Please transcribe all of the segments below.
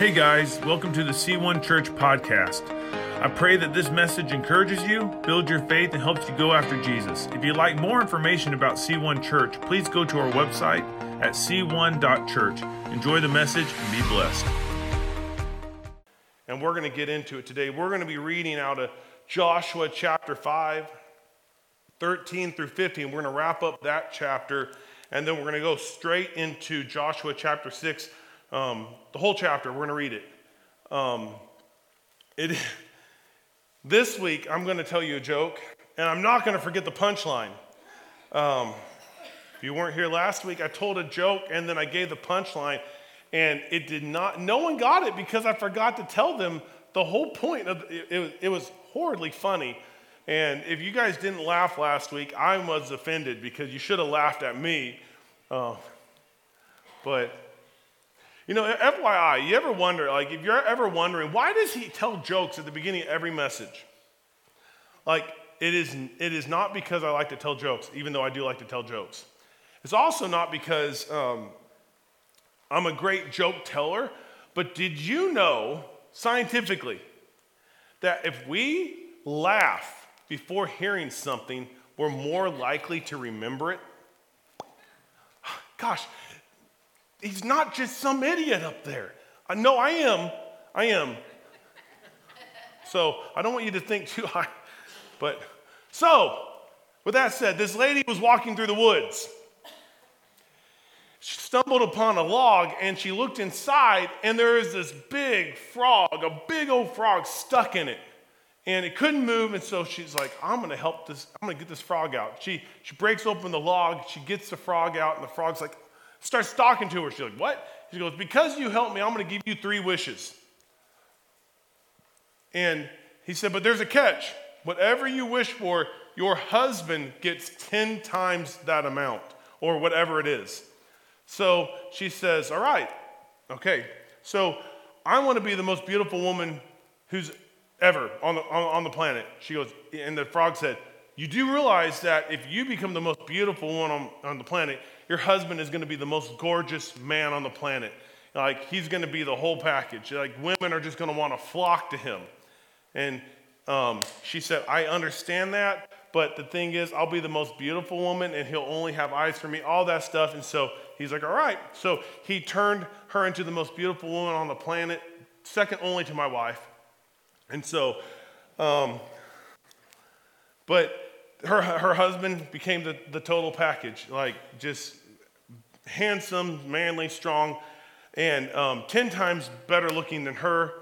Hey guys, welcome to the C1 Church podcast. I pray that this message encourages you, builds your faith, and helps you go after Jesus. If you'd like more information about C1 Church, please go to our website at c1.church. Enjoy the message and be blessed. And we're going to get into it today. We're going to be reading out of Joshua chapter 5, 13 through 15. We're going to wrap up that chapter, and then we're going to go straight into Joshua chapter 6 um, the whole chapter, we're going to read it. Um, it. This week, I'm going to tell you a joke, and I'm not going to forget the punchline. Um, if you weren't here last week, I told a joke and then I gave the punchline, and it did not, no one got it because I forgot to tell them the whole point of it, it, it was horridly funny. And if you guys didn't laugh last week, I was offended because you should have laughed at me. Uh, but you know, FYI, you ever wonder, like, if you're ever wondering, why does he tell jokes at the beginning of every message? Like, it is, it is not because I like to tell jokes, even though I do like to tell jokes. It's also not because um, I'm a great joke teller, but did you know, scientifically, that if we laugh before hearing something, we're more likely to remember it? Gosh, he's not just some idiot up there. I know I am. I am. So I don't want you to think too high. But so, with that said, this lady was walking through the woods. She stumbled upon a log and she looked inside, and there is this big frog, a big old frog stuck in it. And it couldn't move, and so she's like, I'm gonna help this, I'm gonna get this frog out. She, she breaks open the log, she gets the frog out, and the frog's like, starts talking to her. She's like, What? She goes, Because you helped me, I'm going to give you three wishes. And he said, But there's a catch. Whatever you wish for, your husband gets 10 times that amount, or whatever it is. So she says, All right, okay. So I want to be the most beautiful woman who's ever on the, on, on the planet. She goes, and the frog said, You do realize that if you become the most beautiful one on, on the planet, your husband is going to be the most gorgeous man on the planet. Like, he's going to be the whole package. Like, women are just going to want to flock to him. And um, she said, I understand that, but the thing is, I'll be the most beautiful woman, and he'll only have eyes for me, all that stuff. And so he's like, All right. So he turned her into the most beautiful woman on the planet, second only to my wife. And so, um, but her, her husband became the, the total package, like just handsome, manly, strong, and um, 10 times better looking than her.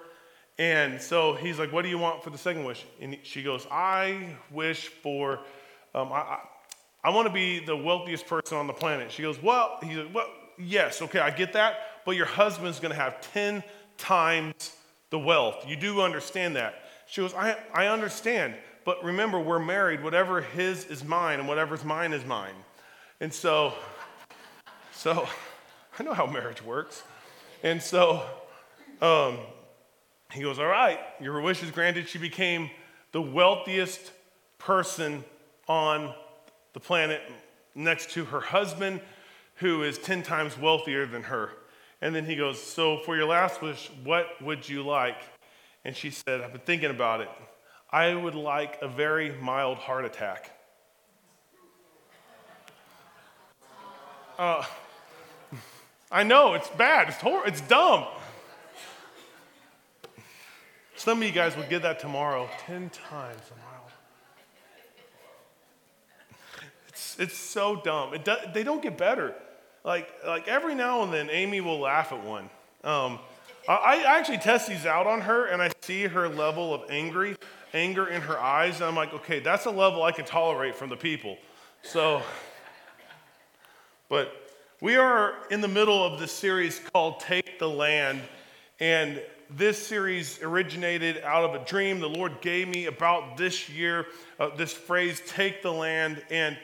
And so he's like, What do you want for the second wish? And she goes, I wish for, um, I, I, I want to be the wealthiest person on the planet. She goes, Well, he's like, Well, yes, okay, I get that, but your husband's going to have 10 times the wealth. You do understand that. She goes, I, I understand, but remember, we're married. Whatever his is mine, and whatever's mine is mine. And so so I know how marriage works. And so um, he goes, All right, your wish is granted. She became the wealthiest person on the planet next to her husband, who is 10 times wealthier than her. And then he goes, So for your last wish, what would you like? And she said, I've been thinking about it. I would like a very mild heart attack. Uh, I know, it's bad, it's, hor- it's dumb. Some of you guys will get that tomorrow 10 times a mile. It's, it's so dumb. It do, they don't get better. Like, like every now and then, Amy will laugh at one. Um, I, I actually test these out on her, and I see her level of angry, anger in her eyes, and I'm like, okay, that's a level I can tolerate from the people. So, but we are in the middle of this series called Take the Land, and this series originated out of a dream the Lord gave me about this year, uh, this phrase, take the land. And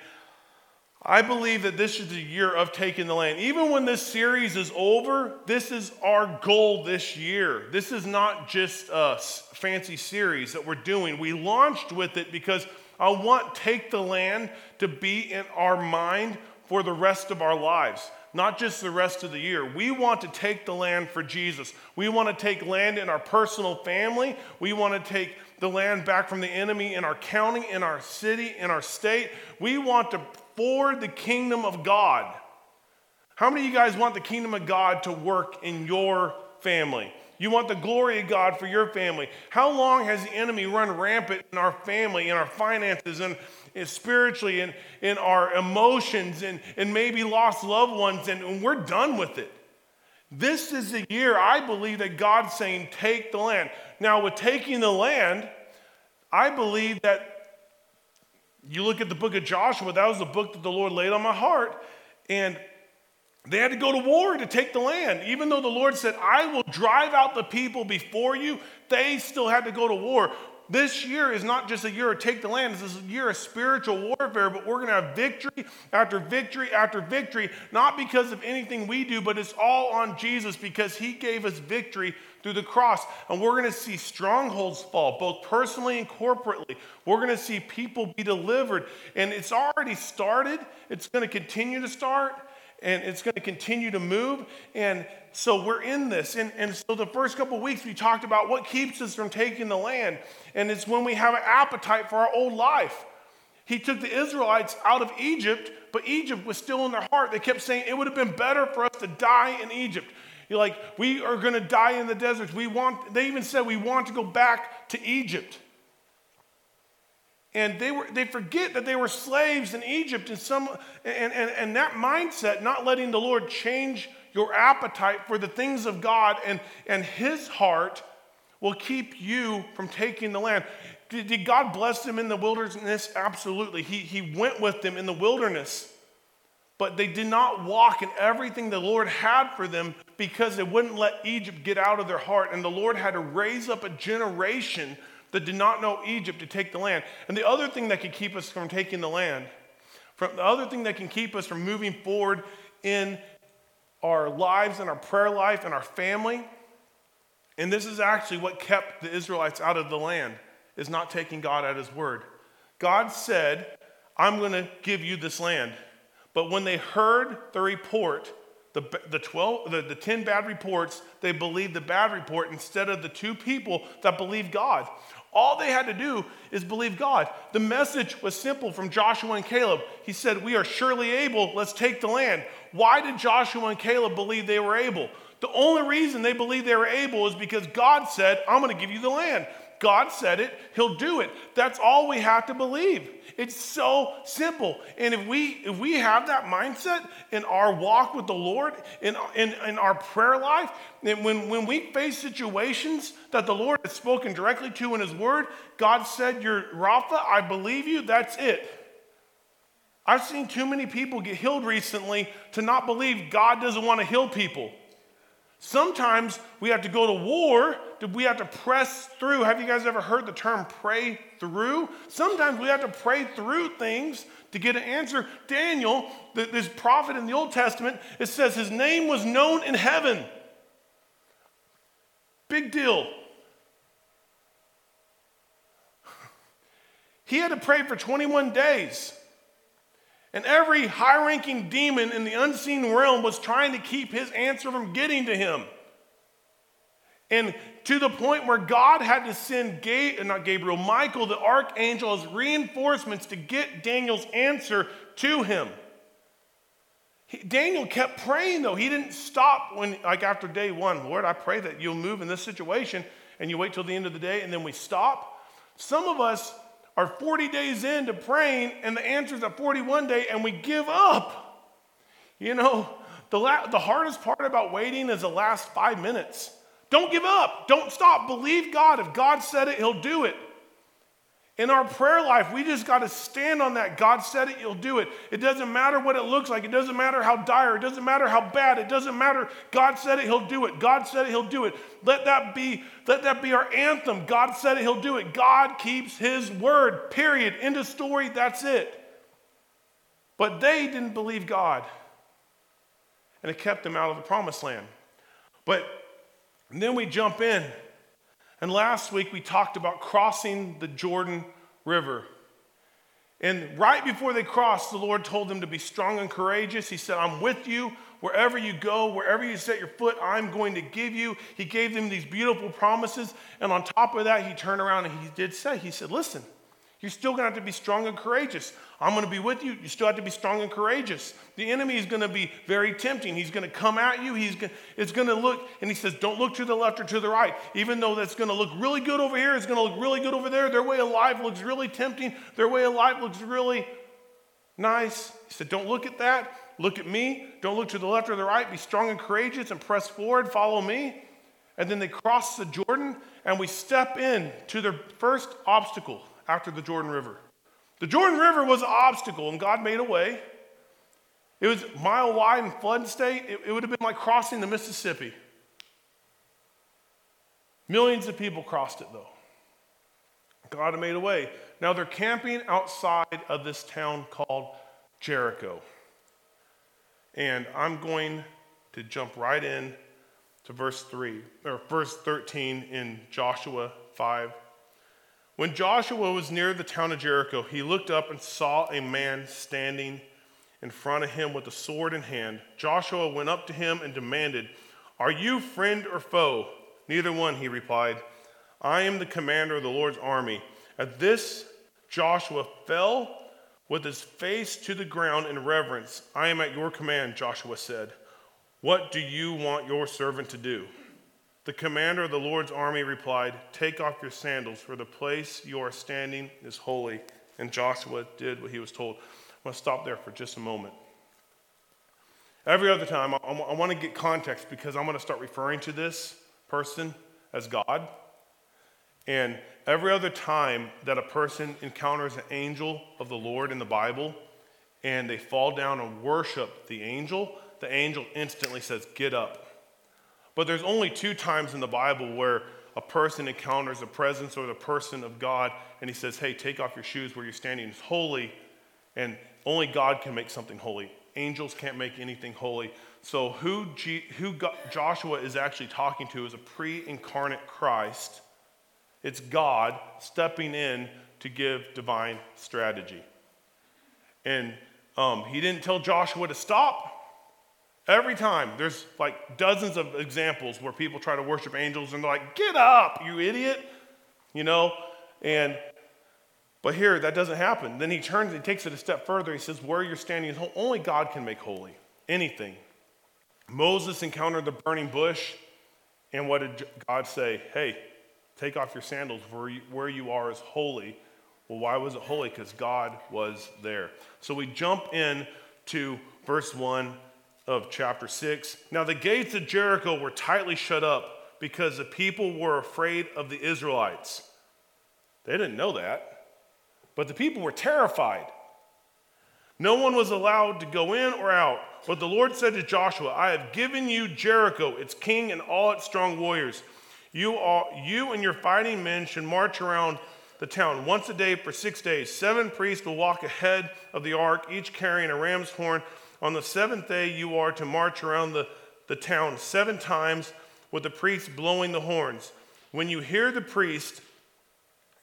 I believe that this is the year of taking the land. Even when this series is over, this is our goal this year. This is not just a fancy series that we're doing. We launched with it because I want Take the Land to be in our mind for the rest of our lives. not just the rest of the year. We want to take the land for Jesus. We want to take land in our personal family. We want to take the land back from the enemy in our county, in our city, in our state. We want to forward the kingdom of God. How many of you guys want the kingdom of God to work in your family? You want the glory of God for your family. How long has the enemy run rampant in our family, in our finances, and, spiritually, and in our emotions, and, and maybe lost loved ones, and, and we're done with it? This is the year I believe that God's saying, take the land. Now, with taking the land, I believe that you look at the book of Joshua, that was the book that the Lord laid on my heart. And they had to go to war to take the land. Even though the Lord said, I will drive out the people before you, they still had to go to war. This year is not just a year of take the land, this is a year of spiritual warfare, but we're going to have victory after victory after victory, not because of anything we do, but it's all on Jesus because he gave us victory through the cross. And we're going to see strongholds fall, both personally and corporately. We're going to see people be delivered. And it's already started, it's going to continue to start and it's going to continue to move. And so we're in this. And, and so the first couple weeks, we talked about what keeps us from taking the land. And it's when we have an appetite for our old life. He took the Israelites out of Egypt, but Egypt was still in their heart. They kept saying it would have been better for us to die in Egypt. You're like, we are going to die in the deserts. We want, they even said we want to go back to Egypt. And they, were, they forget that they were slaves in Egypt. And, some, and, and, and that mindset, not letting the Lord change your appetite for the things of God and, and His heart, will keep you from taking the land. Did, did God bless them in the wilderness? Absolutely. He, he went with them in the wilderness. But they did not walk in everything the Lord had for them because they wouldn't let Egypt get out of their heart. And the Lord had to raise up a generation that did not know Egypt to take the land. And the other thing that could keep us from taking the land, from the other thing that can keep us from moving forward in our lives and our prayer life and our family, and this is actually what kept the Israelites out of the land, is not taking God at his word. God said, I'm going to give you this land. But when they heard the report, the, the, 12, the, the 10 bad reports, they believed the bad report instead of the two people that believed God. All they had to do is believe God. The message was simple from Joshua and Caleb. He said, We are surely able, let's take the land. Why did Joshua and Caleb believe they were able? The only reason they believed they were able is because God said, I'm going to give you the land. God said it, He'll do it. That's all we have to believe. It's so simple. And if we if we have that mindset in our walk with the Lord, in, in, in our prayer life, and when, when we face situations that the Lord has spoken directly to in His Word, God said, You're Rapha, I believe you, that's it. I've seen too many people get healed recently to not believe God doesn't want to heal people. Sometimes we have to go to war, we have to press through. Have you guys ever heard the term pray through? Sometimes we have to pray through things to get an answer. Daniel, this prophet in the Old Testament, it says his name was known in heaven. Big deal. He had to pray for 21 days. And every high ranking demon in the unseen realm was trying to keep his answer from getting to him. And to the point where God had to send, Ga- not Gabriel, Michael, the archangel, as reinforcements to get Daniel's answer to him. He, Daniel kept praying though. He didn't stop when, like after day one, Lord, I pray that you'll move in this situation, and you wait till the end of the day, and then we stop. Some of us are 40 days into praying and the answer's at 41 day and we give up. You know, the, la- the hardest part about waiting is the last five minutes. Don't give up. Don't stop. Believe God. If God said it, He'll do it. In our prayer life, we just got to stand on that. God said it, you'll do it. It doesn't matter what it looks like. It doesn't matter how dire. It doesn't matter how bad. It doesn't matter. God said it, he'll do it. God said it, he'll do it. Let that be, let that be our anthem. God said it, he'll do it. God keeps his word. Period. End of story. That's it. But they didn't believe God. And it kept them out of the promised land. But then we jump in and last week we talked about crossing the Jordan River. And right before they crossed, the Lord told them to be strong and courageous. He said, I'm with you. Wherever you go, wherever you set your foot, I'm going to give you. He gave them these beautiful promises. And on top of that, he turned around and he did say, He said, Listen, you're still going to have to be strong and courageous. I'm going to be with you. You still have to be strong and courageous. The enemy is going to be very tempting. He's going to come at you. He's going, it's going to look, and he says, don't look to the left or to the right. Even though that's going to look really good over here, it's going to look really good over there. Their way of life looks really tempting. Their way of life looks really nice. He said, don't look at that. Look at me. Don't look to the left or the right. Be strong and courageous and press forward. Follow me. And then they cross the Jordan, and we step in to their first obstacle after the Jordan River. The Jordan River was an obstacle, and God made a way. It was mile wide and flood state. It, it would have been like crossing the Mississippi. Millions of people crossed it, though. God made a way. Now they're camping outside of this town called Jericho. And I'm going to jump right in to verse 3, or verse 13 in Joshua 5. When Joshua was near the town of Jericho, he looked up and saw a man standing in front of him with a sword in hand. Joshua went up to him and demanded, Are you friend or foe? Neither one, he replied. I am the commander of the Lord's army. At this, Joshua fell with his face to the ground in reverence. I am at your command, Joshua said. What do you want your servant to do? The commander of the Lord's army replied, Take off your sandals, for the place you are standing is holy. And Joshua did what he was told. I'm going to stop there for just a moment. Every other time, I, want to get context because I'm going to start referring to this person as God. And every other time that a person encounters an angel of the Lord in the Bible and they fall down and worship the angel, the angel instantly says, Get up. But there's only two times in the Bible where a person encounters the presence or the person of God and he says, Hey, take off your shoes where you're standing. It's holy, and only God can make something holy. Angels can't make anything holy. So, who, G- who God, Joshua is actually talking to is a pre incarnate Christ. It's God stepping in to give divine strategy. And um, he didn't tell Joshua to stop. Every time, there's like dozens of examples where people try to worship angels and they're like, get up, you idiot, you know? And, but here, that doesn't happen. Then he turns, he takes it a step further. He says, where you're standing is only God can make holy, anything. Moses encountered the burning bush, and what did God say? Hey, take off your sandals, where you, where you are is holy. Well, why was it holy? Because God was there. So we jump in to verse 1 of chapter 6. Now, the gates of Jericho were tightly shut up because the people were afraid of the Israelites. They didn't know that, but the people were terrified. No one was allowed to go in or out. But the Lord said to Joshua, I have given you Jericho, its king, and all its strong warriors. You, are, you and your fighting men should march around the town once a day for six days. Seven priests will walk ahead of the ark, each carrying a ram's horn on the seventh day, you are to march around the, the town seven times with the priest blowing the horns. When you hear the priest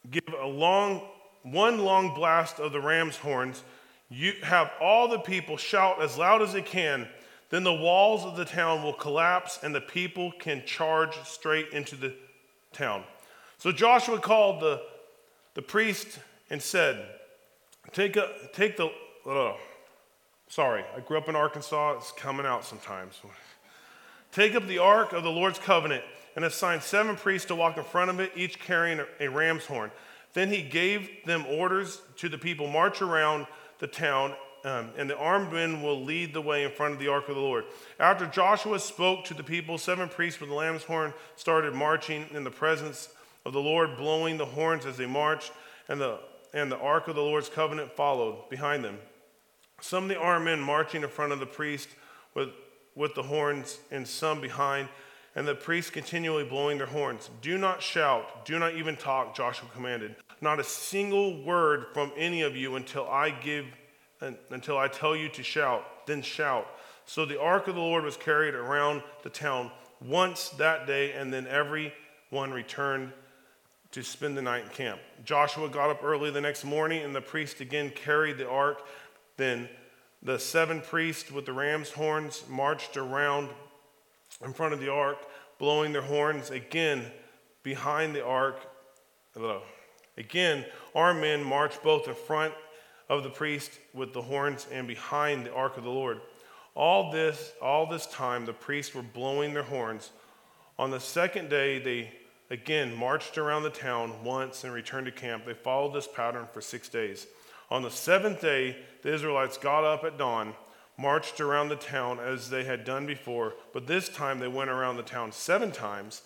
give a long, one long blast of the ram's horns, you have all the people shout as loud as they can. Then the walls of the town will collapse and the people can charge straight into the town. So Joshua called the, the priest and said, Take, a, take the, uh, Sorry, I grew up in Arkansas. It's coming out sometimes. Take up the ark of the Lord's covenant and assign seven priests to walk in front of it, each carrying a ram's horn. Then he gave them orders to the people march around the town, um, and the armed men will lead the way in front of the ark of the Lord. After Joshua spoke to the people, seven priests with the lamb's horn started marching in the presence of the Lord, blowing the horns as they marched, and the, and the ark of the Lord's covenant followed behind them. Some of the armed men marching in front of the priest with, with the horns, and some behind, and the priests continually blowing their horns. Do not shout, do not even talk, Joshua commanded. Not a single word from any of you until I give until I tell you to shout, then shout. So the ark of the Lord was carried around the town once that day, and then everyone returned to spend the night in camp. Joshua got up early the next morning, and the priest again carried the ark then The seven priests with the ram's horns marched around in front of the ark, blowing their horns again behind the ark. Again, our men marched both in front of the priest with the horns and behind the ark of the Lord. All this, all this time, the priests were blowing their horns. On the second day, they again marched around the town once and returned to camp. They followed this pattern for six days. On the seventh day, the Israelites got up at dawn, marched around the town as they had done before, but this time they went around the town seven times.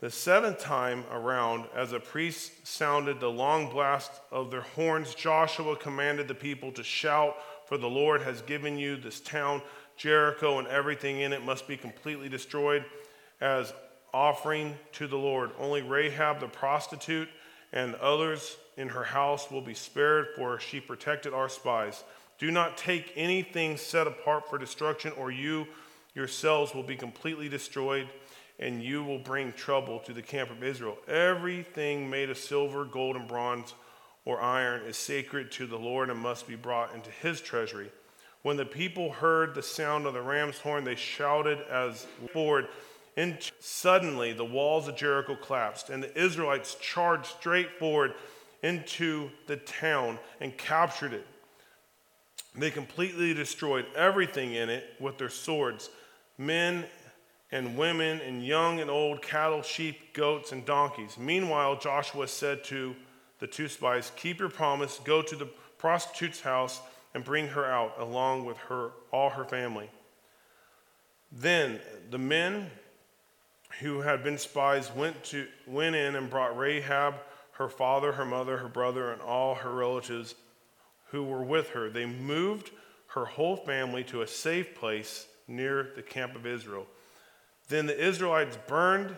The seventh time around, as the priests sounded the long blast of their horns, Joshua commanded the people to shout, For the Lord has given you this town, Jericho, and everything in it must be completely destroyed as offering to the Lord. Only Rahab the prostitute and others in her house will be spared, for she protected our spies. Do not take anything set apart for destruction, or you yourselves will be completely destroyed, and you will bring trouble to the camp of Israel. Everything made of silver, gold, and bronze or iron is sacred to the Lord and must be brought into his treasury. When the people heard the sound of the ram's horn, they shouted as forward. And suddenly the walls of Jericho collapsed, and the Israelites charged straight forward into the town and captured it. They completely destroyed everything in it with their swords men and women, and young and old, cattle, sheep, goats, and donkeys. Meanwhile, Joshua said to the two spies, Keep your promise, go to the prostitute's house and bring her out, along with her, all her family. Then the men who had been spies went, to, went in and brought Rahab her father, her mother, her brother, and all her relatives who were with her. They moved her whole family to a safe place near the camp of Israel. Then the Israelites burned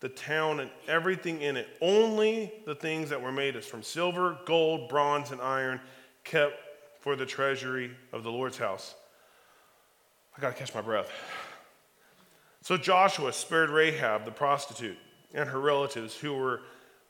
the town and everything in it. Only the things that were made as from silver, gold, bronze, and iron kept for the treasury of the Lord's house. I got to catch my breath. So Joshua spared Rahab, the prostitute, and her relatives who were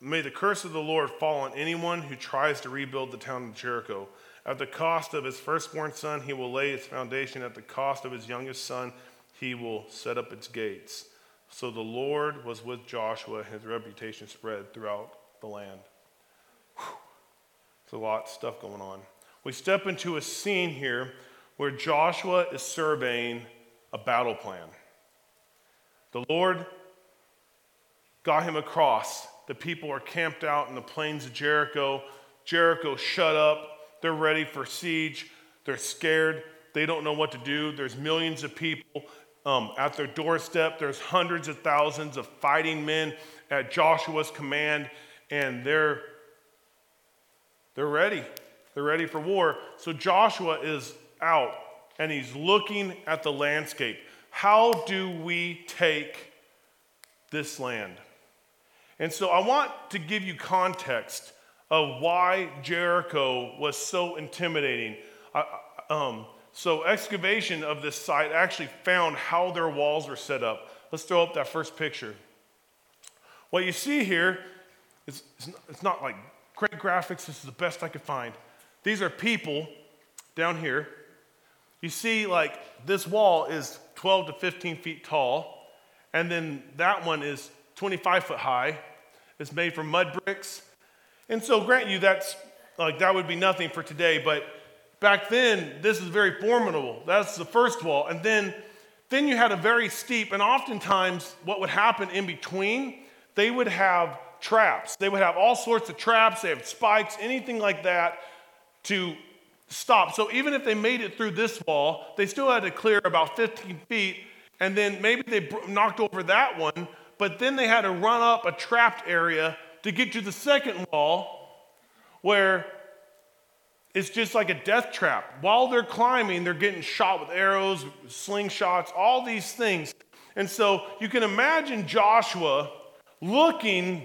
May the curse of the Lord fall on anyone who tries to rebuild the town of Jericho. At the cost of his firstborn son, he will lay its foundation. At the cost of his youngest son, he will set up its gates. So the Lord was with Joshua, and his reputation spread throughout the land. There's a lot of stuff going on. We step into a scene here where Joshua is surveying a battle plan. The Lord got him across the people are camped out in the plains of Jericho. Jericho shut up. They're ready for siege. They're scared. They don't know what to do. There's millions of people um, at their doorstep. There's hundreds of thousands of fighting men at Joshua's command, and they're, they're ready. They're ready for war. So Joshua is out and he's looking at the landscape. How do we take this land? And so I want to give you context of why Jericho was so intimidating. um, so, excavation of this site actually found how their walls were set up. Let's throw up that first picture. What you see here is it's not like great graphics, this is the best I could find. These are people down here. You see, like, this wall is 12 to 15 feet tall, and then that one is 25 foot high. It's made from mud bricks. And so, grant you, that's like that would be nothing for today, but back then, this is very formidable. That's the first wall. And then, then you had a very steep, and oftentimes, what would happen in between, they would have traps. They would have all sorts of traps, they have spikes, anything like that to stop. So even if they made it through this wall, they still had to clear about 15 feet, and then maybe they knocked over that one, but then they had to run up a trapped area to get to the second wall where it's just like a death trap. While they're climbing, they're getting shot with arrows, slingshots, all these things. And so you can imagine Joshua looking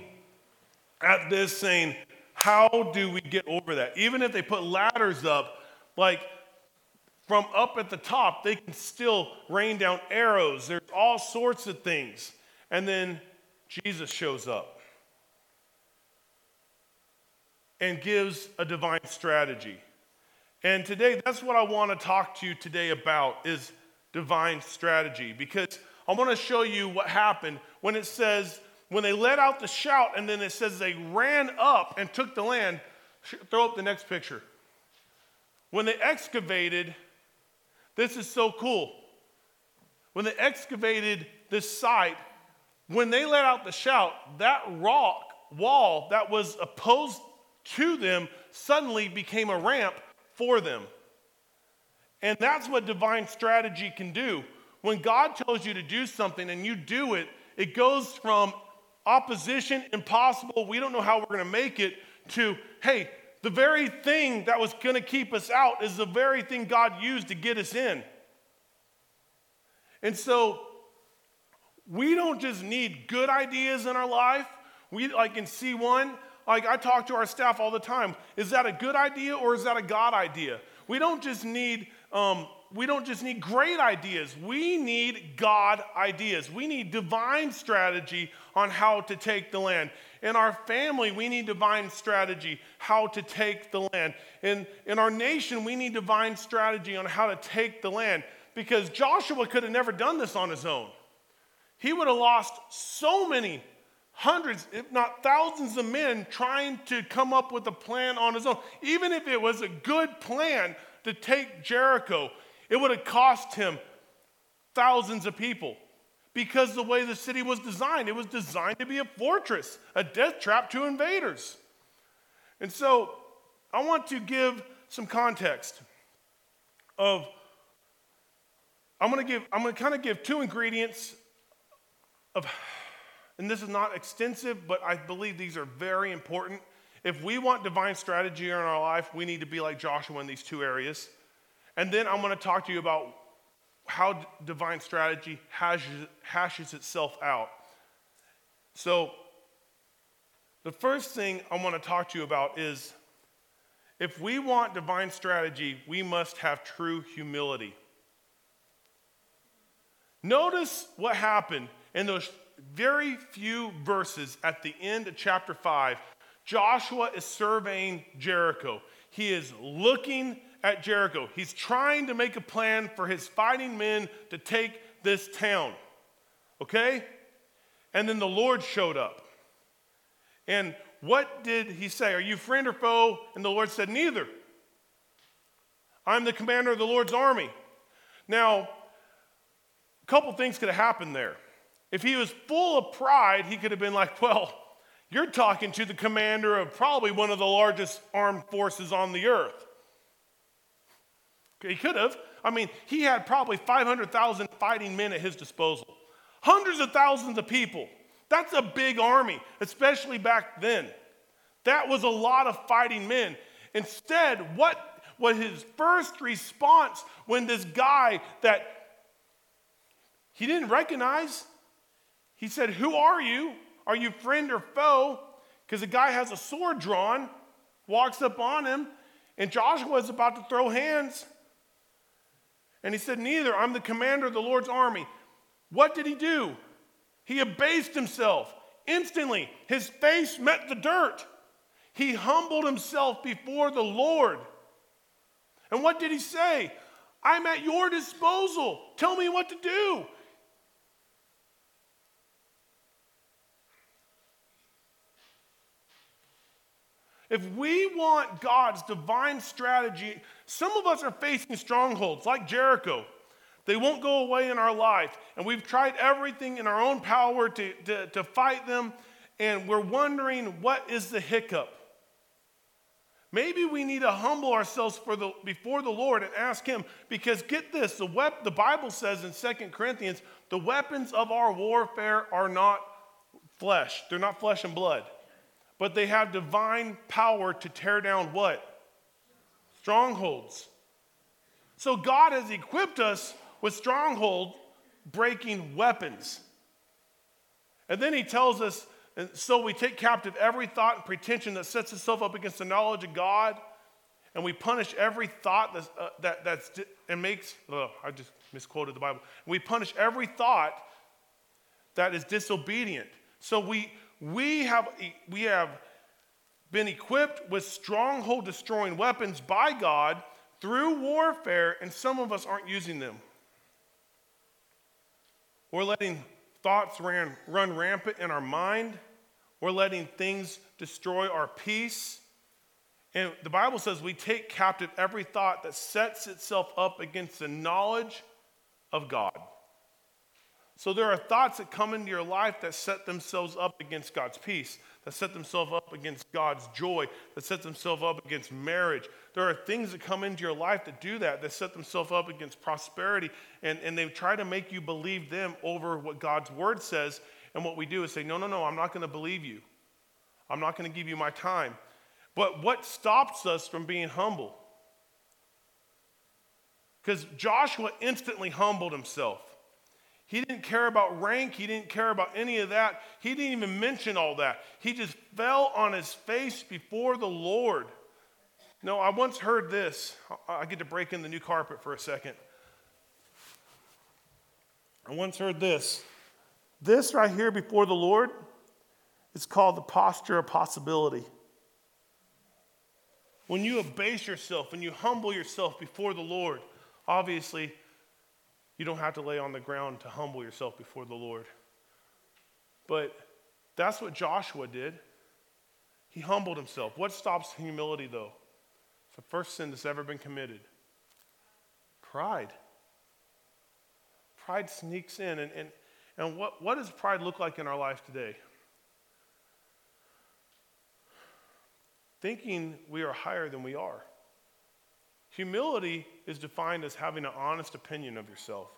at this saying, How do we get over that? Even if they put ladders up, like from up at the top, they can still rain down arrows. There's all sorts of things. And then Jesus shows up. and gives a divine strategy. And today, that's what I want to talk to you today about is divine strategy because I want to show you what happened when it says, when they let out the shout, and then it says they ran up and took the land. Throw up the next picture. When they excavated, this is so cool. When they excavated this site, when they let out the shout, that rock wall that was opposed to them suddenly became a ramp for them. And that's what divine strategy can do. When God tells you to do something and you do it, it goes from opposition, impossible, we don't know how we're going to make it, to, hey, the very thing that was going to keep us out is the very thing God used to get us in. And so we don't just need good ideas in our life. We, like in C1, like I talk to our staff all the time. Is that a good idea or is that a God idea? We don't just need um, we don't just need great ideas. We need God ideas. We need divine strategy on how to take the land. In our family, we need divine strategy how to take the land. In, in our nation, we need divine strategy on how to take the land because Joshua could have never done this on his own. He would have lost so many hundreds, if not thousands of men trying to come up with a plan on his own. Even if it was a good plan to take Jericho, it would have cost him thousands of people because the way the city was designed, it was designed to be a fortress, a death trap to invaders. And so I want to give some context of I'm going to give I'm going to kind of give two ingredients of and this is not extensive, but I believe these are very important. If we want divine strategy in our life, we need to be like Joshua in these two areas. And then I'm going to talk to you about how divine strategy hashes, hashes itself out. So, the first thing I want to talk to you about is if we want divine strategy, we must have true humility. Notice what happened in those very few verses at the end of chapter 5, Joshua is surveying Jericho. He is looking at Jericho. He's trying to make a plan for his fighting men to take this town. Okay? And then the Lord showed up. And what did he say? Are you friend or foe? And the Lord said, Neither. I'm the commander of the Lord's army. Now, a couple things could have happened there. If he was full of pride, he could have been like, Well, you're talking to the commander of probably one of the largest armed forces on the earth. He could have. I mean, he had probably 500,000 fighting men at his disposal, hundreds of thousands of people. That's a big army, especially back then. That was a lot of fighting men. Instead, what was his first response when this guy that he didn't recognize, he said, Who are you? Are you friend or foe? Because the guy has a sword drawn, walks up on him, and Joshua is about to throw hands. And he said, Neither. I'm the commander of the Lord's army. What did he do? He abased himself. Instantly, his face met the dirt. He humbled himself before the Lord. And what did he say? I'm at your disposal. Tell me what to do. If we want God's divine strategy, some of us are facing strongholds like Jericho. They won't go away in our life. And we've tried everything in our own power to, to, to fight them, and we're wondering what is the hiccup. Maybe we need to humble ourselves the, before the Lord and ask Him, because get this the, wep- the Bible says in Second Corinthians, the weapons of our warfare are not flesh, they're not flesh and blood but they have divine power to tear down what? strongholds. So God has equipped us with stronghold breaking weapons. And then he tells us, and so we take captive every thought and pretension that sets itself up against the knowledge of God, and we punish every thought that's, uh, that that's and makes. Oh, I just misquoted the Bible. We punish every thought that is disobedient. So we we have we have been equipped with stronghold destroying weapons by God through warfare, and some of us aren't using them. We're letting thoughts ran, run rampant in our mind. We're letting things destroy our peace. And the Bible says we take captive every thought that sets itself up against the knowledge of God. So there are thoughts that come into your life that set themselves up against God's peace, that set themselves up against God's joy, that set themselves up against marriage. There are things that come into your life that do that, that set themselves up against prosperity, and, and they try to make you believe them over what God's word says. And what we do is say, no, no, no, I'm not going to believe you. I'm not going to give you my time. But what stops us from being humble? Because Joshua instantly humbled himself. He didn't care about rank. He didn't care about any of that. He didn't even mention all that. He just fell on his face before the Lord. No, I once heard this. I get to break in the new carpet for a second. I once heard this. This right here before the Lord is called the posture of possibility. When you abase yourself, and you humble yourself before the Lord, obviously you don't have to lay on the ground to humble yourself before the Lord. But that's what Joshua did. He humbled himself. What stops humility, though? It's the first sin that's ever been committed pride. Pride sneaks in. And, and, and what, what does pride look like in our life today? Thinking we are higher than we are. Humility is defined as having an honest opinion of yourself.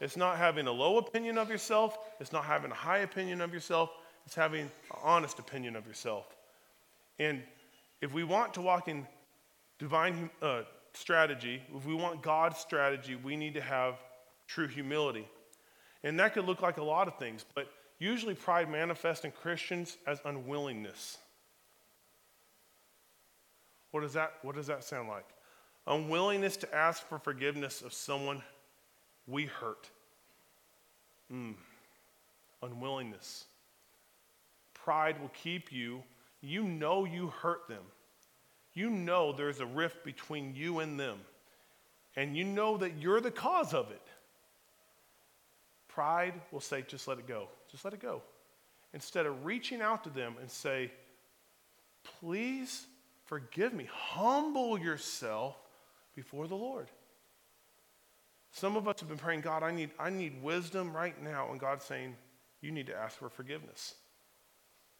It's not having a low opinion of yourself, it's not having a high opinion of yourself, it's having an honest opinion of yourself. And if we want to walk in divine uh, strategy, if we want God's strategy, we need to have true humility. And that could look like a lot of things, but usually pride manifests in Christians as unwillingness. What does that, what does that sound like? Unwillingness to ask for forgiveness of someone we hurt. Mm. Unwillingness. Pride will keep you, you know you hurt them. You know there's a rift between you and them. And you know that you're the cause of it. Pride will say, just let it go. Just let it go. Instead of reaching out to them and say, please forgive me. Humble yourself before the Lord. Some of us have been praying, God, I need, I need wisdom right now. And God's saying, you need to ask for forgiveness.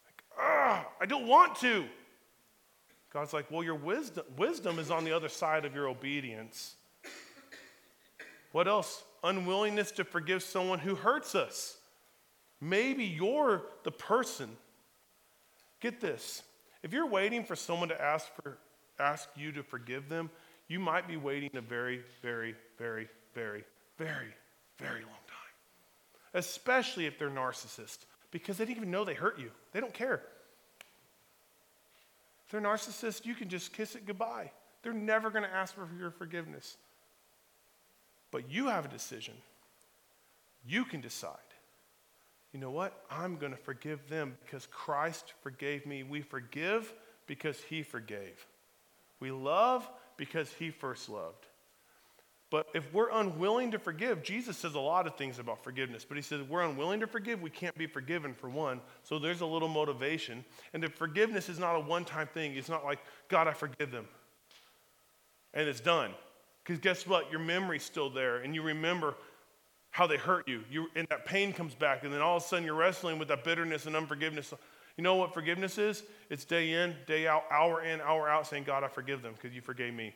Like, ah, I don't want to. God's like, well, your wisdom, wisdom is on the other side of your obedience. What else? Unwillingness to forgive someone who hurts us. Maybe you're the person. Get this. If you're waiting for someone to ask, for, ask you to forgive them, you might be waiting a very, very, very, very, very, very long time. Especially if they're narcissists, because they didn't even know they hurt you. They don't care. If they're narcissists, you can just kiss it goodbye. They're never going to ask for your forgiveness. But you have a decision. You can decide. You know what? I'm going to forgive them because Christ forgave me. We forgive because he forgave. We love because he first loved. But if we're unwilling to forgive, Jesus says a lot of things about forgiveness, but he says we're unwilling to forgive, we can't be forgiven for one. So there's a little motivation. And if forgiveness is not a one time thing, it's not like, God, I forgive them. And it's done. Because guess what? Your memory's still there, and you remember how they hurt you. you. And that pain comes back, and then all of a sudden you're wrestling with that bitterness and unforgiveness. You know what forgiveness is? It's day in, day out, hour in, hour out, saying, God, I forgive them because you forgave me.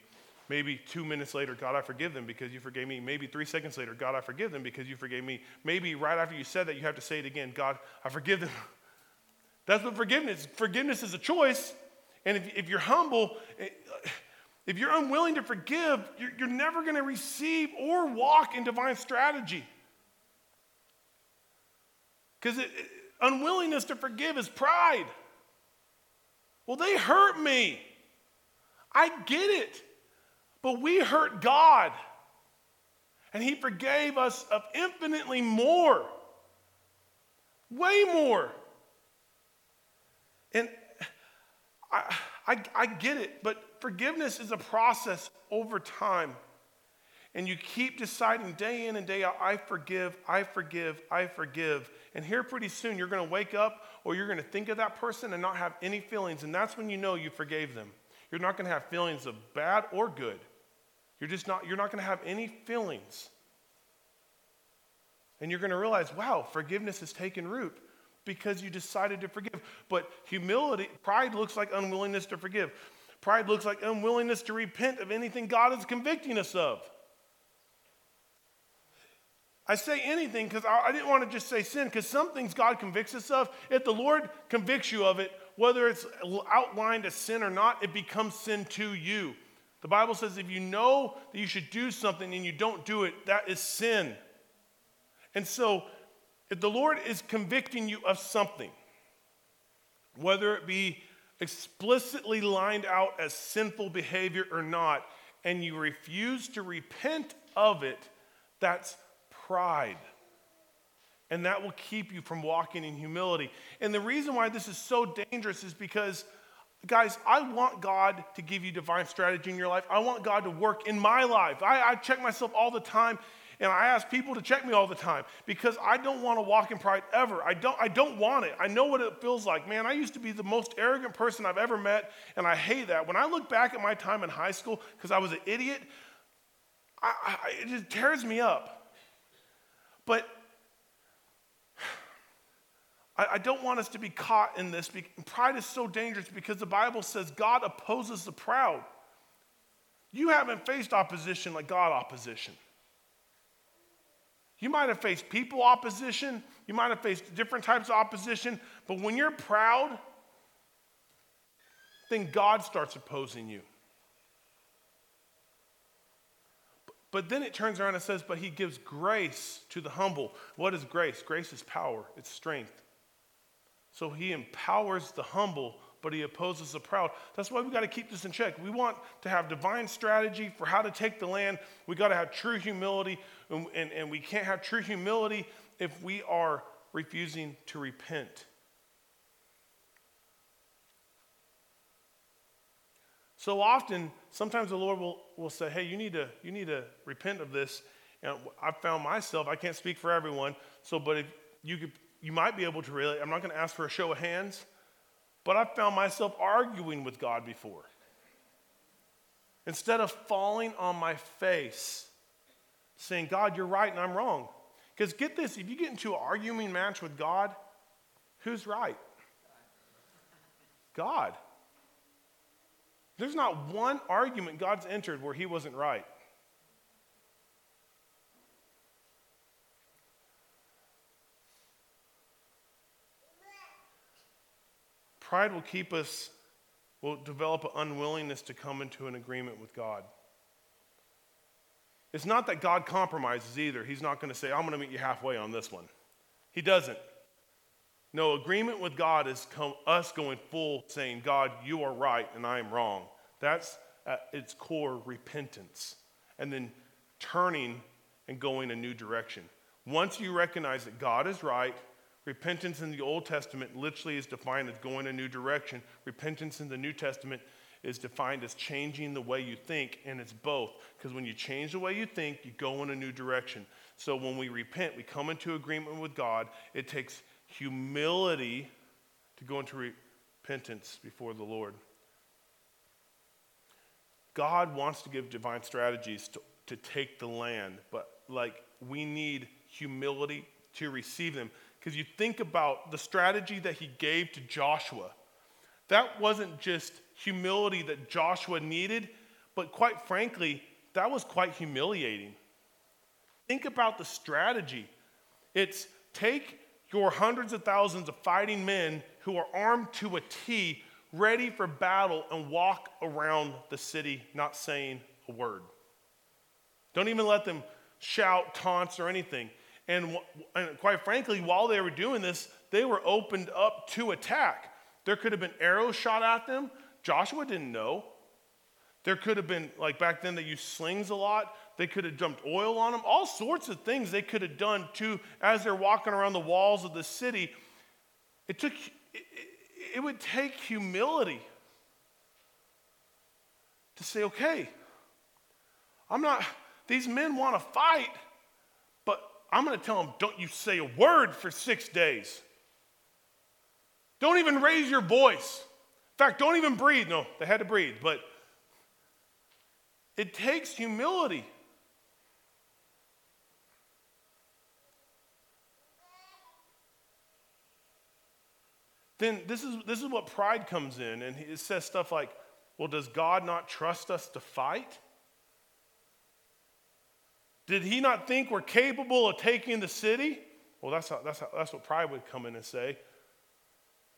Maybe two minutes later, God, I forgive them because you forgave me. Maybe three seconds later, God, I forgive them because you forgave me. Maybe right after you said that, you have to say it again God, I forgive them. That's what forgiveness Forgiveness is a choice. And if, if you're humble, eh, If you're unwilling to forgive, you're, you're never going to receive or walk in divine strategy. Because unwillingness to forgive is pride. Well, they hurt me. I get it. But we hurt God. And He forgave us of infinitely more. Way more. And I, I, I get it, but forgiveness is a process over time. And you keep deciding day in and day out, I forgive, I forgive, I forgive. And here pretty soon you're going to wake up or you're going to think of that person and not have any feelings. And that's when you know you forgave them. You're not going to have feelings of bad or good. You're just not, you're not going to have any feelings. And you're going to realize, wow, forgiveness has taken root because you decided to forgive. But humility, pride looks like unwillingness to forgive. Pride looks like unwillingness to repent of anything God is convicting us of. I say anything because I, I didn't want to just say sin, because some things God convicts us of. If the Lord convicts you of it, whether it's outlined as sin or not, it becomes sin to you. The Bible says if you know that you should do something and you don't do it, that is sin. And so, if the Lord is convicting you of something, whether it be explicitly lined out as sinful behavior or not, and you refuse to repent of it, that's pride. And that will keep you from walking in humility. And the reason why this is so dangerous is because, guys, I want God to give you divine strategy in your life. I want God to work in my life. I, I check myself all the time. And I ask people to check me all the time because I don't want to walk in pride ever. I don't, I don't want it. I know what it feels like. Man, I used to be the most arrogant person I've ever met, and I hate that. When I look back at my time in high school, because I was an idiot, I, I, it just tears me up. But I, don't want us to be caught in this. Pride is so dangerous because the Bible says God opposes the proud. You haven't faced opposition like God opposition. You might have faced people opposition, you might have faced different types of opposition, but when you're proud, then God starts opposing you. But then it turns around and says, But he gives grace to the humble. What is grace? Grace is power, it's strength. So he empowers the humble, but he opposes the proud. That's why we got to keep this in check. We want to have divine strategy for how to take the land. We got to have true humility, and, and, and we can't have true humility if we are refusing to repent. So often, sometimes the Lord will, will say, hey, you need, to, you need to repent of this. And I found myself, I can't speak for everyone, so, but if you could, you might be able to really, I'm not going to ask for a show of hands, but I found myself arguing with God before. Instead of falling on my face, saying, God, you're right and I'm wrong. Because get this, if you get into an arguing match with God, who's right? God. There's not one argument God's entered where he wasn't right. Pride will keep us, will develop an unwillingness to come into an agreement with God. It's not that God compromises either. He's not going to say, I'm going to meet you halfway on this one. He doesn't. No, agreement with God is us going full saying, God, you are right and I am wrong. That's at its core repentance. And then turning and going a new direction. Once you recognize that God is right, repentance in the Old Testament literally is defined as going a new direction. Repentance in the New Testament is defined as changing the way you think, and it's both. Because when you change the way you think, you go in a new direction. So when we repent, we come into agreement with God. It takes humility to go into repentance before the Lord. God wants to give divine strategies to, to take the land, but like we need humility to receive them. Because you think about the strategy that he gave to Joshua. That wasn't just humility that Joshua needed, but quite frankly, that was quite humiliating. Think about the strategy. It's take your hundreds of thousands of fighting men who are armed to a T, ready for battle and walk around the city not saying a word. Don't even let them shout taunts or anything. And, and quite frankly, while they were doing this, they were opened up to attack. There could have been arrows shot at them. Joshua didn't know. There could have been, like back then, they used slings a lot. They could have dumped oil on them. All sorts of things they could have done to, as they're walking around the walls of the city. It took, it, it would take humility to say, okay, I'm not, these men want to fight, but I'm going to tell them, don't you say a word for six days. Don't even raise your voice. In fact, don't even breathe. No, they had to breathe, but it takes humility. Then this is, this is what pride comes in, and it says stuff like, well, does God not trust us to fight? Did he not think we're capable of taking the city? Well, that's, how, that's, how, that's what pride would come in and say.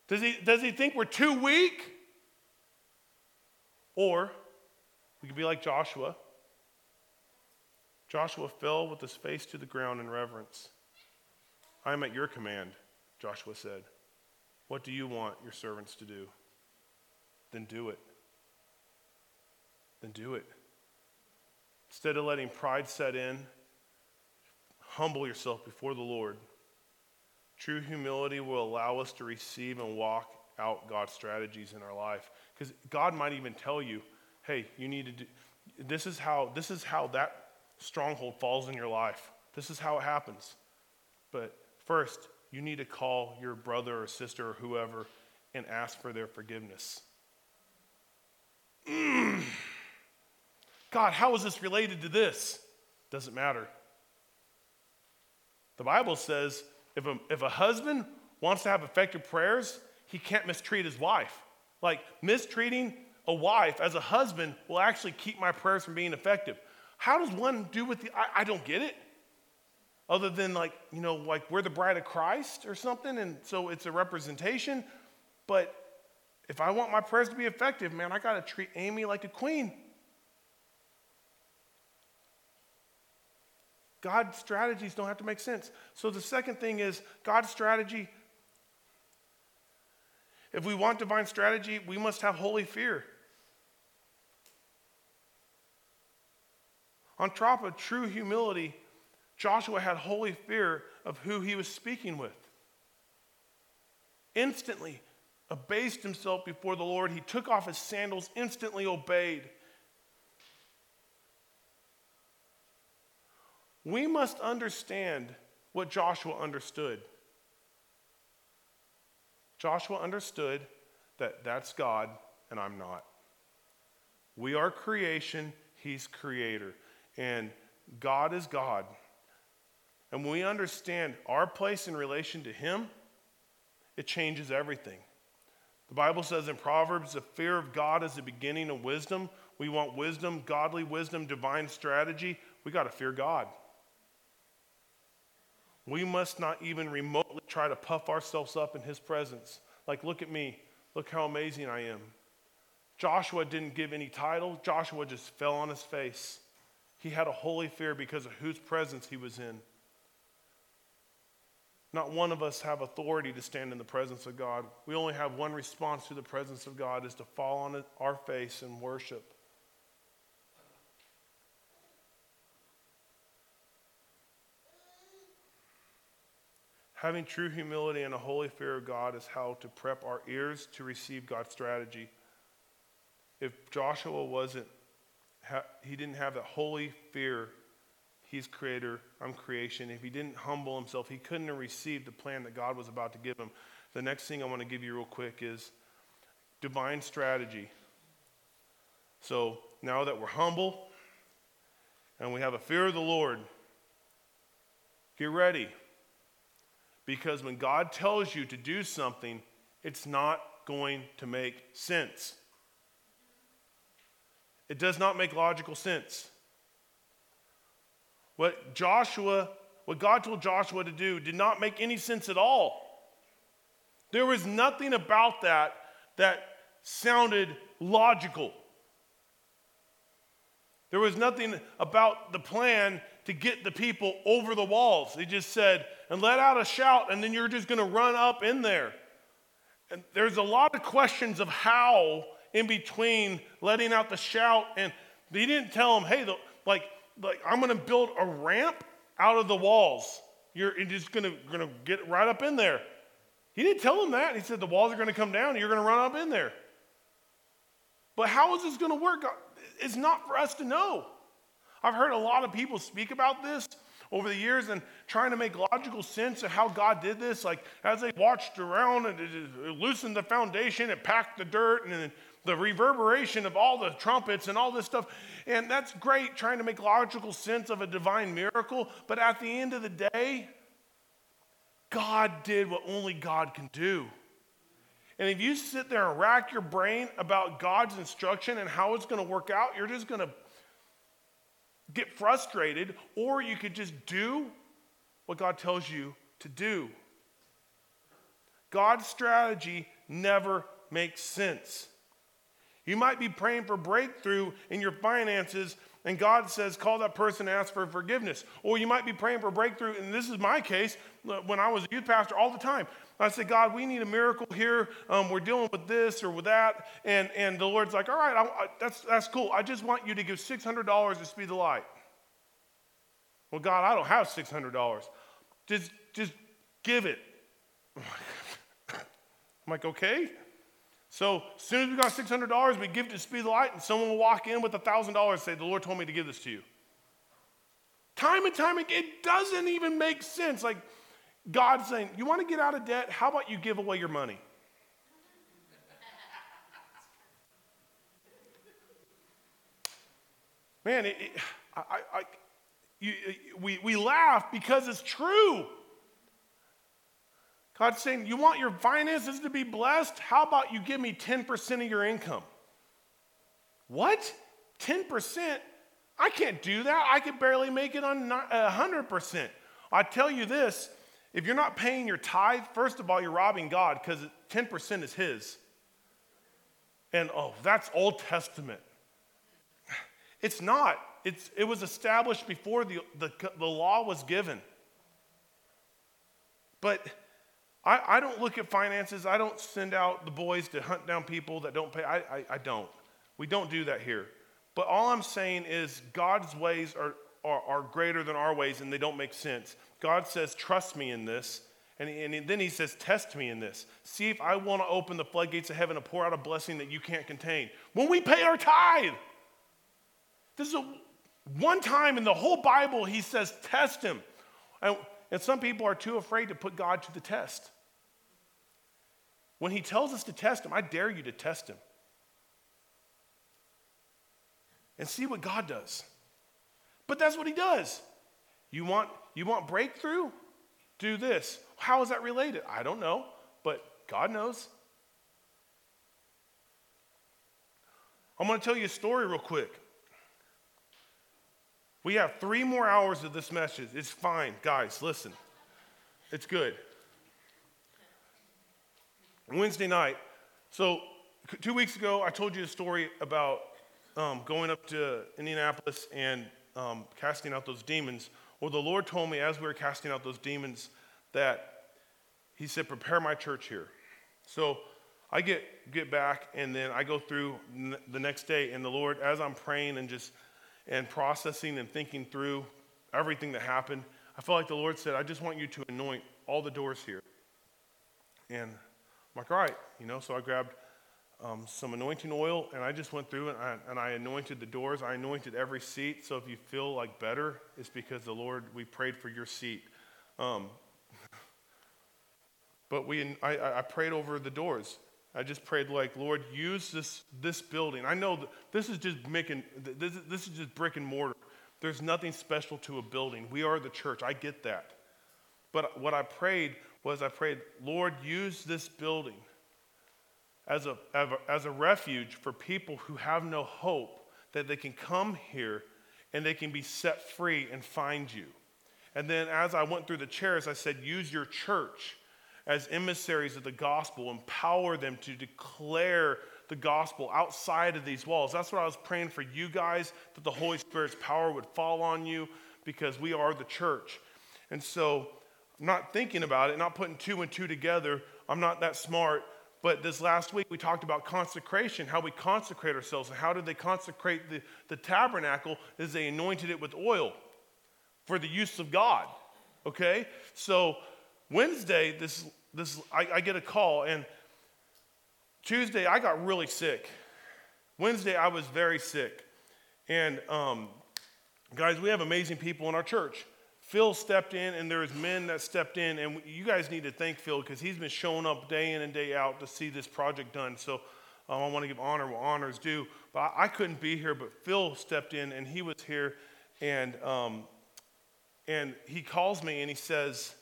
Does he, does he think we're too weak? Or we could be like Joshua. Joshua fell with his face to the ground in reverence. I am at your command, Joshua said. What do you want your servants to do? Then do it. Then do it. Instead of letting pride set in, humble yourself before the Lord. True humility will allow us to receive and walk out God's strategies in our life. Because God might even tell you, hey, you need to do this is how this is how that stronghold falls in your life. This is how it happens. But first, you need to call your brother or sister or whoever and ask for their forgiveness. Mm. God, how is this related to this? Doesn't matter. The Bible says if a, if a husband wants to have effective prayers, he can't mistreat his wife. Like mistreating a wife as a husband will actually keep my prayers from being effective. How does one do with the, I, I don't get it. Other than like, you know, like we're the bride of Christ or something, and so it's a representation. But if I want my prayers to be effective, man, I got to treat Amy like a queen. God's strategies don't have to make sense. So the second thing is God's strategy. If we want divine strategy, we must have holy fear. On top of true humility, Joshua had holy fear of who he was speaking with. Instantly abased himself before the Lord. He took off his sandals, instantly obeyed. We must understand what Joshua understood. Joshua understood that that's God and I'm not. We are creation, He's creator. And God is God. And when we understand our place in relation to Him, it changes everything. The Bible says in Proverbs, the fear of God is the beginning of wisdom. We want wisdom, godly wisdom, divine strategy. We got to fear God. We must not even remotely try to puff ourselves up in His presence. Like, look at me. Look how amazing I am. Joshua didn't give any title, Joshua just fell on his face. He had a holy fear because of whose presence he was in. Not one of us have authority to stand in the presence of God. We only have one response to the presence of God is to fall on our face and worship. Having true humility and a holy fear of God is how to prep our ears to receive God's strategy. If Joshua wasn't he didn't have that holy fear. He's creator, I'm creation. If he didn't humble himself, he couldn't have received the plan that God was about to give him. The next thing I want to give you real quick is divine strategy. So now that we're humble and we have a fear of the Lord, get ready. Because when God tells you to do something, it's not going to make sense. It does not make logical sense. What Joshua, what God told Joshua to do, did not make any sense at all. There was nothing about that that sounded logical. There was nothing about the plan to get the people over the walls. They just said, and let out a shout, and then you're just going to run up in there. And there's a lot of questions of how in between letting out the shout, and they didn't tell them, hey, the, like, like I'm going to build a ramp out of the walls. You're just going to, going to get right up in there. He didn't tell them that. He said the walls are going to come down, you're going to run up in there. But how is this going to work? Uh, it's not for us to know. I've heard a lot of people speak about this over the years and trying to make logical sense of how God did this. Like as they watched around and it loosened the foundation, it packed the dirt, and the reverberation of all the trumpets and all this stuff. And that's great trying to make logical sense of a divine miracle. But at the end of the day, God did what only God can do. And if you sit there and rack your brain about God's instruction and how it's going to work out, you're just going to get frustrated, or you could just do what God tells you to do. God's strategy never makes sense. You might be praying for breakthrough in your finances, and God says, call that person and ask for forgiveness. Or you might be praying for breakthrough, and this is my case when I was a youth pastor all the time. I said, God, we need a miracle here. Um, we're dealing with this or with that. And, and the Lord's like, all right, I, I, that's, that's cool. I just want you to give $600 to Speed the Light. Well, God, I don't have $600. Just, just give it. I'm like, okay. So as soon as we got $600, we give it to Speed the Light, and someone will walk in with $1,000 and say, the Lord told me to give this to you. Time and time again, it doesn't even make sense. Like, God saying, You want to get out of debt? How about you give away your money? Man, it, it, I, I, you, we, we laugh because it's true. God's saying, You want your finances to be blessed? How about you give me 10% of your income? What? 10%? I can't do that. I could barely make it on 100%. I tell you this if you're not paying your tithe, first of all, you're robbing God because 10% is His. And oh, that's Old Testament. It's not. It's, it was established before the, the, the law was given. But I, I don't look at finances. I don't send out the boys to hunt down people that don't pay. I, I, I don't. We don't do that here. But all I'm saying is God's ways are, are, are greater than our ways and they don't make sense. God says, Trust me in this. And, and then he says, Test me in this. See if I want to open the floodgates of heaven and pour out a blessing that you can't contain. When we pay our tithe, this is a, one time in the whole Bible he says, Test him. And, and some people are too afraid to put God to the test. When he tells us to test him, I dare you to test him. And see what God does. But that's what he does. You want, you want breakthrough? Do this. How is that related? I don't know, but God knows. I'm going to tell you a story real quick. We have three more hours of this message. It's fine, guys, listen. It's good. Wednesday night, so two weeks ago, I told you a story about um, going up to Indianapolis and um, casting out those demons. Well, the Lord told me as we were casting out those demons that He said, Prepare my church here. So I get, get back and then I go through n- the next day, and the Lord, as I'm praying and just and processing and thinking through everything that happened, I felt like the Lord said, I just want you to anoint all the doors here. And I'm like, all right, you know, so I grabbed um, some anointing oil, and I just went through and I, and I anointed the doors. I anointed every seat. So if you feel like better, it's because the Lord, we prayed for your seat. Um, but we, I, I prayed over the doors. I just prayed like, Lord, use this, this building. I know this is just making, this, this is just brick and mortar. There's nothing special to a building. We are the church. I get that. But what I prayed was I prayed, Lord, use this building as a, as a refuge for people who have no hope, that they can come here and they can be set free and find you. And then as I went through the chairs, I said, use your church. as emissaries of the gospel, empower them to declare the gospel outside of these walls. That's what I was praying for you guys, that the Holy Spirit's power would fall on you because we are the church. And so, I'm not thinking about it, not putting two and two together. I'm not that smart. But this last week, we talked about consecration, how we consecrate ourselves. And how did they consecrate the, the tabernacle? Is they anointed it with oil for the use of God. Okay? So, Wednesday, this, this, I, I get a call, and Tuesday, I got really sick. Wednesday, I was very sick. And um, guys, we have amazing people in our church. Phil stepped in, and there's men that stepped in, and you guys need to thank Phil because he's been showing up day in and day out to see this project done. So um, I want to give honor where honor is due. But I, couldn't be here, but Phil stepped in, and he was here, and um, and he calls me, and he says,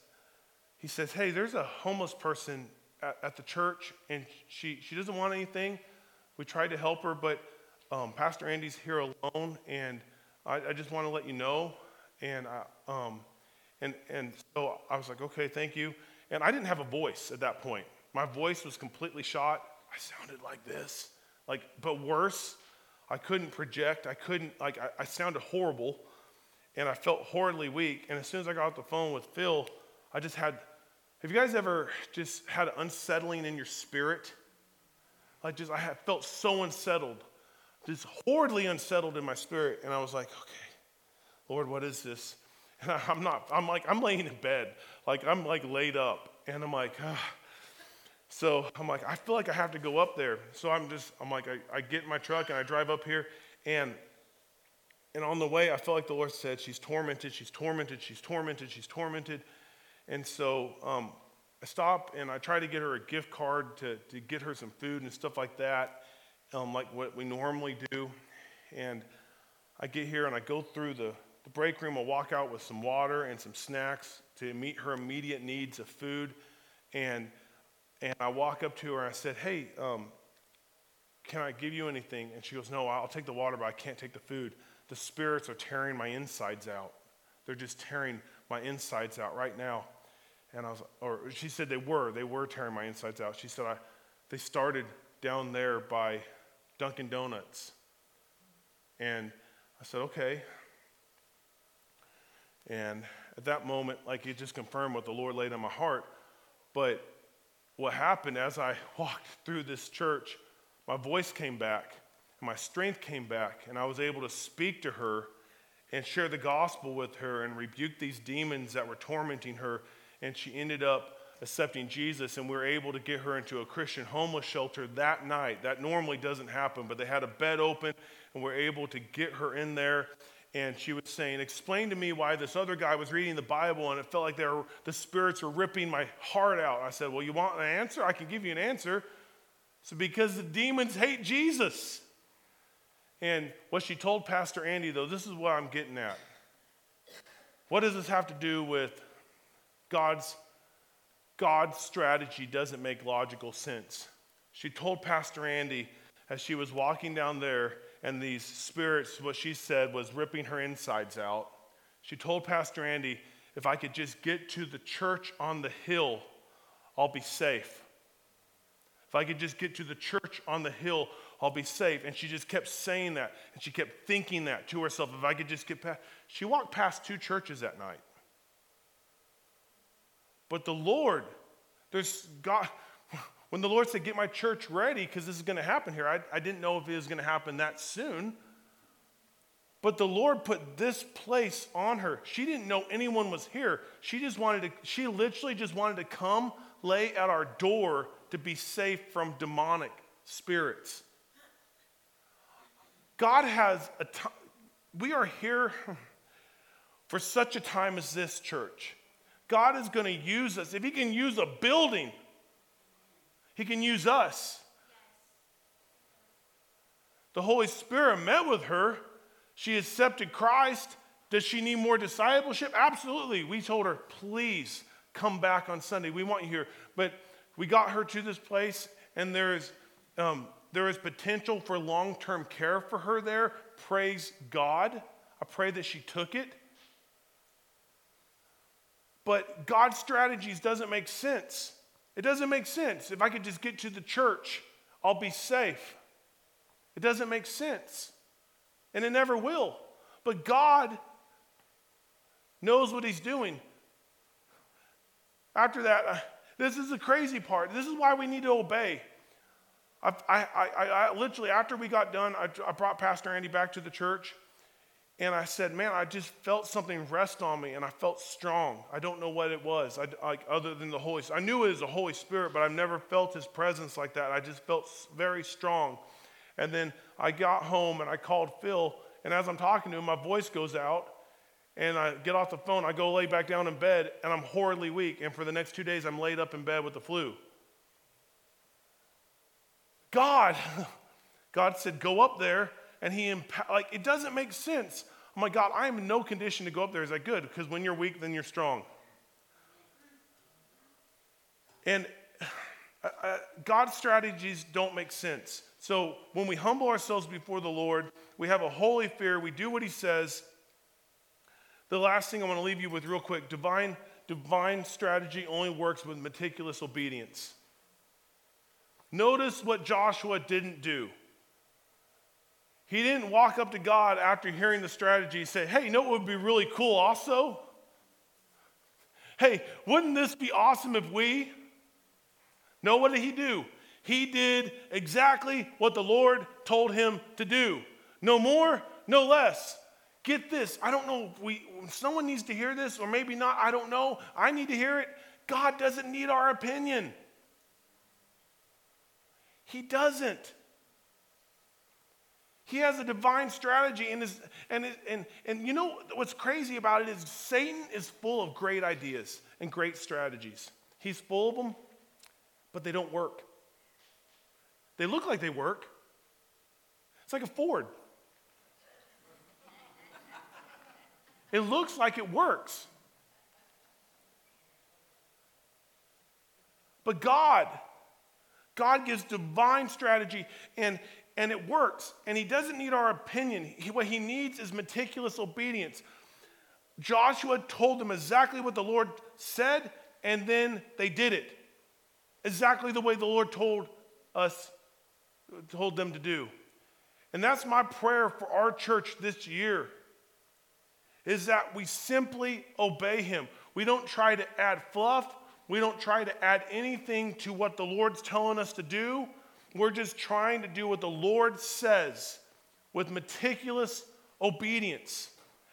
he says, hey, there's a homeless person at, at the church, and she she doesn't want anything. We tried to help her, but um, Pastor Andy's here alone, and I, I just want to let you know and, I, um, and, and so I was like, okay, thank you. And I didn't have a voice at that point. My voice was completely shot. I sounded like this, like, but worse. I couldn't project. I couldn't, like, I, I sounded horrible and I felt horribly weak. And as soon as I got off the phone with Phil, I just had, have you guys ever just had unsettling in your spirit? Like, just, I had felt so unsettled, just horribly unsettled in my spirit. And I was like, okay, Lord, what is this? And I'm not, I'm like, I'm laying in bed. Like, I'm like laid up. And I'm like, ah. So I'm like, I feel like I have to go up there. So I'm just, I'm like, I, I get in my truck and I drive up here. And and on the way, I felt like the Lord said, She's tormented, she's tormented, she's tormented, she's tormented. And so um, I stop and I try to get her a gift card to, to get her some food and stuff like that, um, like what we normally do. And I get here and I go through the, the break room, I'll walk out with some water and some snacks to meet her immediate needs of food. And, and I walk up to her and I said, Hey, um, can I give you anything? And she goes, No, I'll take the water, but I can't take the food. The spirits are tearing my insides out. They're just tearing my insides out right now. And I was, or she said they were, they were tearing my insides out. She said, I, they started down there by Dunkin' Donuts. And I said, okay. And at that moment, like it just confirmed what the Lord laid on my heart. But what happened as I walked through this church, my voice came back, and my strength came back, and I was able to speak to her and share the gospel with her and rebuke these demons that were tormenting her. And she ended up accepting Jesus, and we were able to get her into a Christian homeless shelter that night. That normally doesn't happen, but they had a bed open, and we we're able to get her in there and she was saying, Explain to me why this other guy was reading the Bible and it felt like were, the spirits were ripping my heart out. I said, Well, you want an answer? I can give you an answer. So, because the demons hate Jesus. And what she told Pastor Andy, though, this is what I'm getting at. What does this have to do with God's God's strategy doesn't make logical sense. She told Pastor Andy as she was walking down there and these spirits, what she said was ripping her insides out. She told Pastor Andy, if I could just get to the church on the hill, I'll be safe. If I could just get to the church on the hill, I'll be safe. And she just kept saying that. And she kept thinking that to herself. If I could just get past. She walked past two churches that night. But the Lord, there's God, when the Lord said, Get my church ready, because this is going to happen here, I, I didn't know if it was going to happen that soon. But the Lord put this place on her. She didn't know anyone was here. She just wanted to, she literally just wanted to come lay at our door to be safe from demonic spirits. God has a time, we are here for such a time as this church. God is going to use us. If He can use a building he can use us. The Holy Spirit met with her. She accepted Christ. Does she need more discipleship? Absolutely. We told her, please come back on Sunday. We want you here. But we got her to this place, and there is, um, there is potential for long term care for her there. Praise God. I pray that she took it. But God's strategies doesn't make sense. It doesn't make sense. If I could just get to the church, I'll be safe. It doesn't make sense. And it never will. But God knows what He's doing. After that, uh, this is the crazy part. This is why we need to obey. I, I, I, I literally, after we got done, I, I brought Pastor Andy back to the church. And I said, man, I just felt something rest on me and I felt strong. I don't know what it was, I, like other than the Holy Spirit. I knew it was the Holy Spirit, but I've never felt his presence like that. I just felt very strong. And then I got home and I called Phil. And as I'm talking to him, my voice goes out. And I get off the phone, I go lay back down in bed, and I'm horribly weak. And for the next two days, I'm laid up in bed with the flu. God, God said, go up there and he, emp- like, it doesn't make sense. Oh my God, I am in no condition to go up there. Is that good? Because when you're weak, then you're strong. And uh, uh, God's strategies don't make sense. So when we humble ourselves before the Lord, we have a holy fear, we do what he says. The last thing I want to leave you with real quick divine, divine strategy only works with meticulous obedience. Notice what Joshua didn't do. He didn't walk up to God after hearing the strategy and say, Hey, you know what would be really cool also? Hey, wouldn't this be awesome if we? No, what did he do? He did exactly what the Lord told him to do. No more, no less. Get this. I don't know if we someone needs to hear this or maybe not. I don't know. I need to hear it. God doesn't need our opinion. He doesn't. He has a divine strategy, and, is, and, and, and you know what's crazy about it is Satan is full of great ideas and great strategies. He's full of them, but they don't work. They look like they work. It's like a Ford. It looks like it works. But God, God gives divine strategy, and and it works. And he doesn't need our opinion. He, what he needs is meticulous obedience. Joshua told them exactly what the Lord said, and then they did it. Exactly the way the Lord told us, told them to do. And that's my prayer for our church this year is that we simply obey him. We don't try to add fluff. We don't try to add anything to what the Lord's telling us to do. We're just trying to do what the Lord says with meticulous obedience.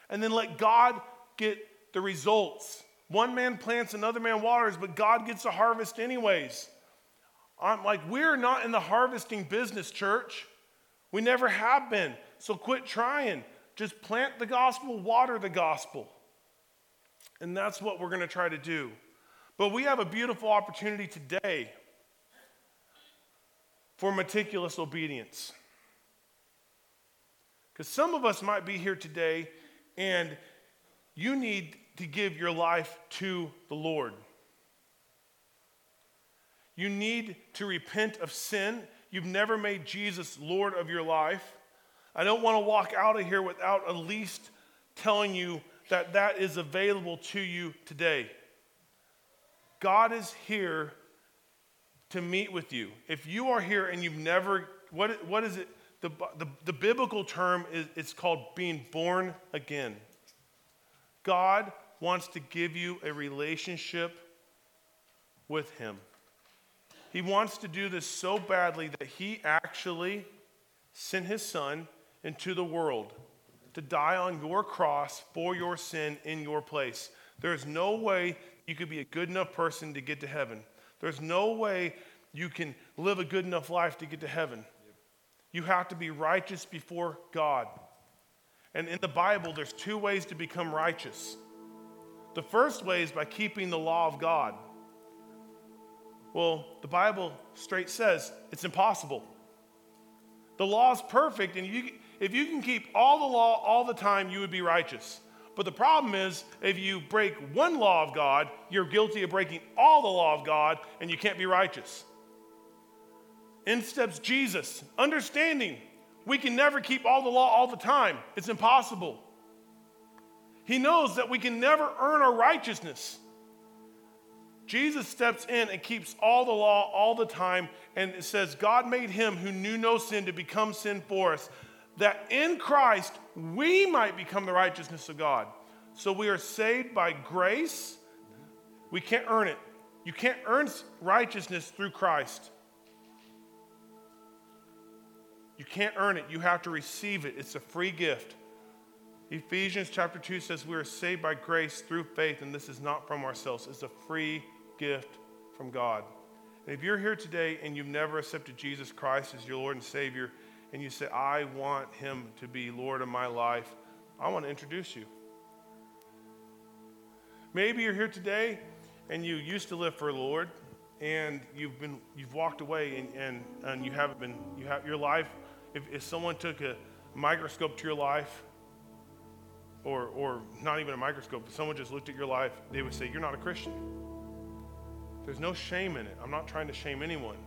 And then let God get the results. One man plants, another man waters, but God gets the harvest anyways. I'm like, we're not in the harvesting business, church. We never have been. So quit trying. Just plant the gospel, water the gospel. And that's what we're going to try to do. But we have a beautiful opportunity today for meticulous obedience. Because some of us might be here today and you need to give your life to the Lord. You need to repent of sin. You've never made Jesus Lord of your life. I don't want to walk out of here without at least telling you that that is available to you today. God is here to meet with you. If you are here and you've never, what, what is it? The, the, the biblical term is it's called being born again. God wants to give you a relationship with Him. He wants to do this so badly that He actually sent His Son into the world to die on your cross for your sin in your place. There is no way you could be a good enough person to get to heaven. There's no way you can live a good enough life to get to heaven. You have to be righteous before God. And in the Bible, there's two ways to become righteous. The first way is by keeping the law of God. Well, the Bible straight says it's impossible. The law is perfect, and you, if you can keep all the law all the time, you would be righteous. But the problem is, if you break one law of God, you're guilty of breaking all the law of God, and you can't be righteous. In steps Jesus, understanding we can never keep all the law all the time, it's impossible. He knows that we can never earn our righteousness. Jesus steps in and keeps all the law all the time, and it says, God made him who knew no sin to become sin for us, that in Christ we might become the righteousness of God. So we are saved by grace. We can't earn it. You can't earn righteousness through Christ. You can't earn it. You have to receive it. It's a free gift. Ephesians chapter 2 says we are saved by grace through faith, and this is not from ourselves. It's a free gift from God. And if you're here today and you've never accepted Jesus Christ as your Lord and Savior, and you say, I want Him to be Lord of my life, I want to introduce you. Maybe you're here today and you used to live for the Lord and you've been you've walked away and, and, and you haven't been you have your life if, if someone took a microscope to your life or or not even a microscope if someone just looked at your life they would say you're not a christian. There's no shame in it. I'm not trying to shame anyone.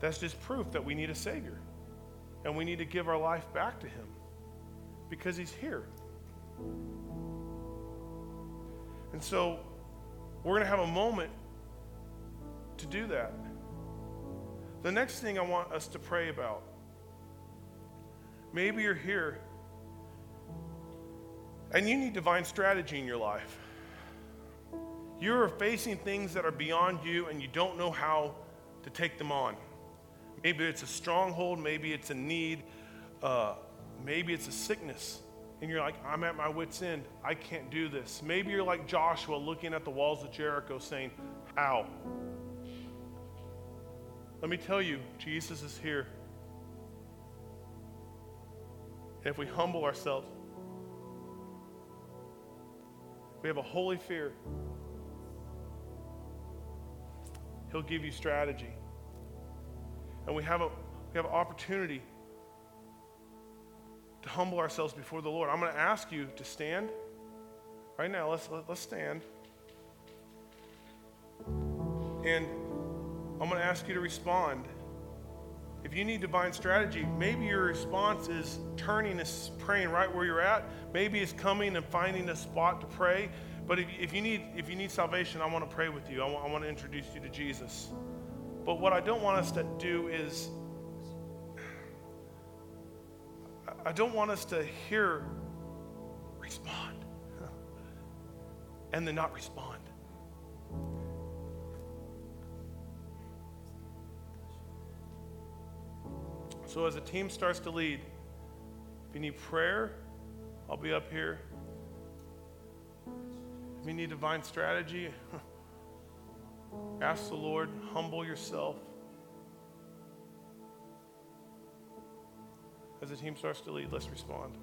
That's just proof that we need a savior and we need to give our life back to him because he's here and so we're going to have a moment to do that. The next thing I want us to pray about maybe you're here and you need divine strategy in your life. You're facing things that are beyond you and you don't know how to take them on. Maybe it's a stronghold, maybe it's a need, uh, maybe it's a sickness and you're like, I'm at my wits' end. I can't do this. Maybe you're like Joshua looking at the walls of Jericho saying, How? Let me tell you, Jesus is here. And if we humble ourselves, we have a holy fear, He'll give you strategy. And we have a we have an opportunity to humble ourselves before the Lord. I'm going to ask you to stand right now. Let's, let, us let us stand. And I'm going to ask you to respond. If you need divine strategy, maybe your response is turning and praying right where you're at. Maybe it's coming and finding a spot to pray. But if, if, you, need, if you need salvation, I want to pray with you. I want, I want to introduce you to Jesus. But what I don't want us to do is I don't want us to hear respond and then not respond. So, as the team starts to lead, if you need prayer, I'll be up here. If you need divine strategy, ask the Lord, humble yourself. As the team starts to lead, let's respond.